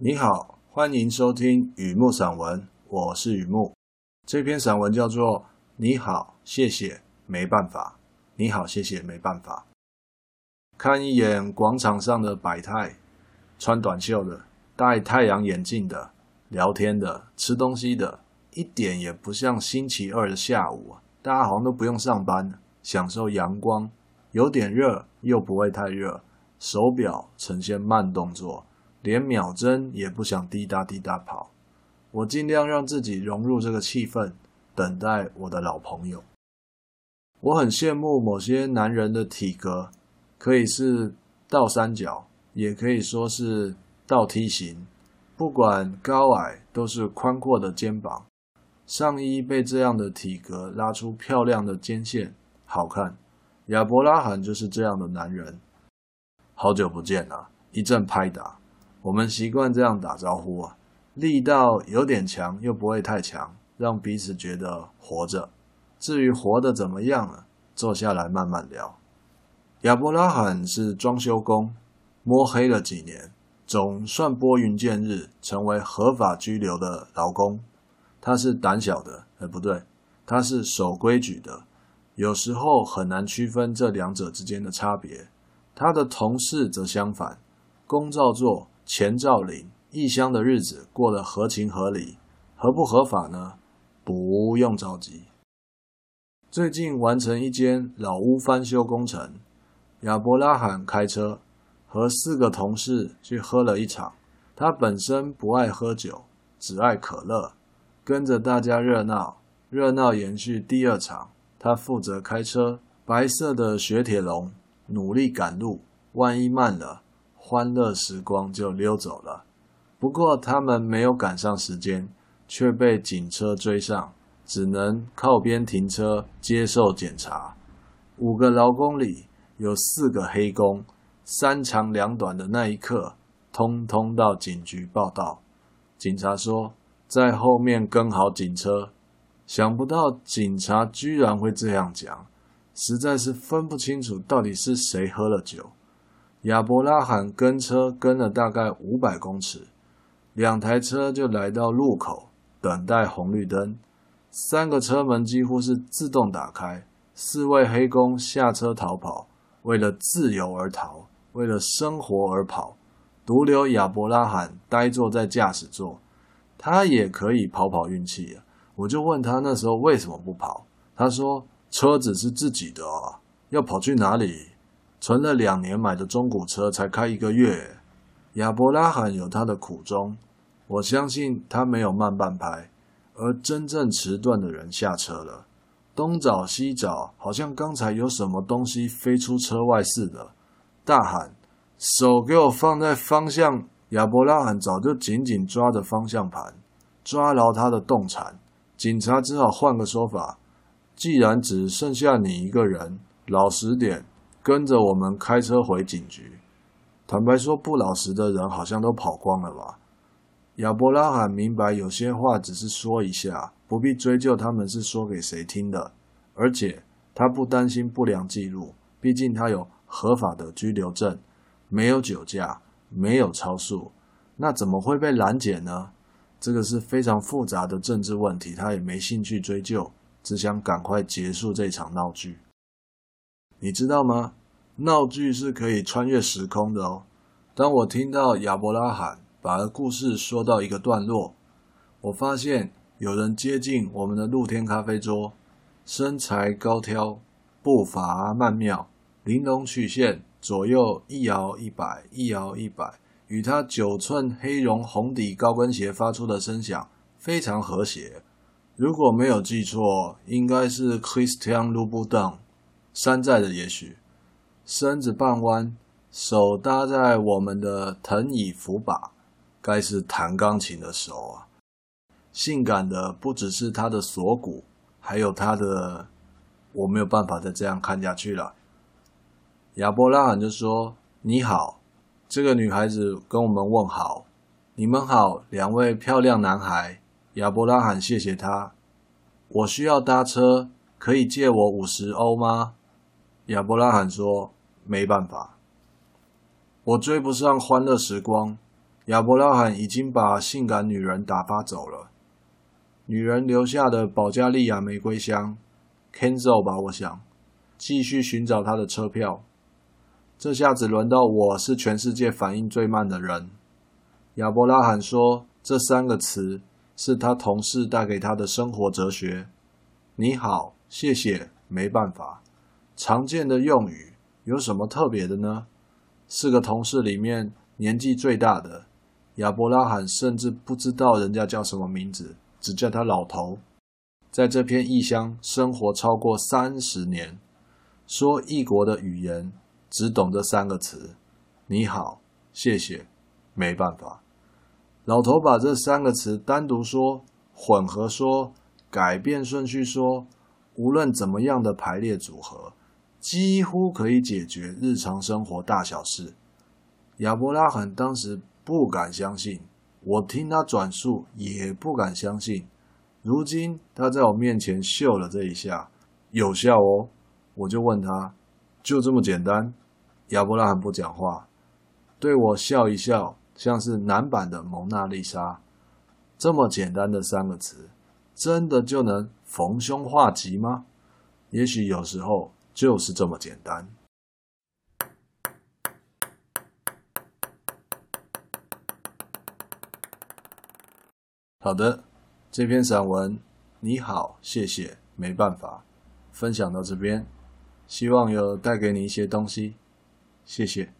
你好，欢迎收听雨木散文，我是雨木。这篇散文叫做《你好，谢谢，没办法》。你好，谢谢，没办法。看一眼广场上的百态，穿短袖的、戴太阳眼镜的、聊天的、吃东西的，一点也不像星期二的下午，大家好像都不用上班，享受阳光，有点热又不会太热，手表呈现慢动作。连秒针也不想滴答滴答跑，我尽量让自己融入这个气氛，等待我的老朋友。我很羡慕某些男人的体格，可以是倒三角，也可以说是倒梯形，不管高矮，都是宽阔的肩膀，上衣被这样的体格拉出漂亮的肩线，好看。亚伯拉罕就是这样的男人。好久不见了，一阵拍打。我们习惯这样打招呼啊，力道有点强，又不会太强，让彼此觉得活着。至于活得怎么样了，坐下来慢慢聊。亚伯拉罕是装修工，摸黑了几年，总算拨云见日，成为合法居留的劳工。他是胆小的，哎，不对，他是守规矩的。有时候很难区分这两者之间的差别。他的同事则相反，工照做。钱兆林，异乡的日子过得合情合理，合不合法呢？不用着急。最近完成一间老屋翻修工程，亚伯拉罕开车和四个同事去喝了一场。他本身不爱喝酒，只爱可乐，跟着大家热闹，热闹延续第二场。他负责开车，白色的雪铁龙，努力赶路，万一慢了。欢乐时光就溜走了。不过他们没有赶上时间，却被警车追上，只能靠边停车接受检查。五个劳工里有四个黑工，三长两短的那一刻，通通到警局报道。警察说在后面跟好警车。想不到警察居然会这样讲，实在是分不清楚到底是谁喝了酒。亚伯拉罕跟车跟了大概五百公尺，两台车就来到路口等待红绿灯。三个车门几乎是自动打开，四位黑工下车逃跑，为了自由而逃，为了生活而跑。独留亚伯拉罕呆坐在驾驶座，他也可以跑跑运气啊！我就问他那时候为什么不跑，他说车子是自己的啊，要跑去哪里？存了两年买的中古车才开一个月，亚伯拉罕有他的苦衷，我相信他没有慢半拍，而真正迟钝的人下车了，东找西找，好像刚才有什么东西飞出车外似的，大喊：“手给我放在方向！”亚伯拉罕早就紧紧抓着方向盘，抓牢他的动产。警察只好换个说法：“既然只剩下你一个人，老实点。”跟着我们开车回警局。坦白说，不老实的人好像都跑光了吧？亚伯拉罕明白，有些话只是说一下，不必追究他们是说给谁听的。而且他不担心不良记录，毕竟他有合法的居留证，没有酒驾，没有超速，那怎么会被拦截呢？这个是非常复杂的政治问题，他也没兴趣追究，只想赶快结束这场闹剧。你知道吗？闹剧是可以穿越时空的哦。当我听到亚伯拉罕把故事说到一个段落，我发现有人接近我们的露天咖啡桌，身材高挑，步伐曼妙，玲珑曲线，左右一摇一摆，一摇一摆，与他九寸黑绒红底高跟鞋发出的声响非常和谐。如果没有记错，应该是 Christian Louboutin。山寨的，也许身子半弯，手搭在我们的藤椅扶把，该是弹钢琴的手啊！性感的不只是他的锁骨，还有他的……我没有办法再这样看下去了。亚伯拉罕就说：“你好。”这个女孩子跟我们问好：“你们好，两位漂亮男孩。”亚伯拉罕谢谢他：“我需要搭车，可以借我五十欧吗？”亚伯拉罕说：“没办法，我追不上欢乐时光。”亚伯拉罕已经把性感女人打发走了，女人留下的保加利亚玫瑰香，Kenzo 吧，我想继续寻找他的车票。这下子轮到我是全世界反应最慢的人。亚伯拉罕说：“这三个词是他同事带给他的生活哲学。你好，谢谢，没办法。常见的用语有什么特别的呢？四个同事里面年纪最大的。”亚伯拉罕甚至不知道人家叫什么名字，只叫他老头。在这片异乡生活超过三十年，说异国的语言，只懂这三个词：你好、谢谢、没办法。老头把这三个词单独说、混合说、改变顺序说，无论怎么样的排列组合，几乎可以解决日常生活大小事。亚伯拉罕当时。不敢相信，我听他转述也不敢相信。如今他在我面前秀了这一下，有效哦。我就问他，就这么简单？亚伯拉罕不讲话，对我笑一笑，像是男版的蒙娜丽莎。这么简单的三个词，真的就能逢凶化吉吗？也许有时候就是这么简单。好的，这篇散文你好，谢谢，没办法，分享到这边，希望有带给你一些东西，谢谢。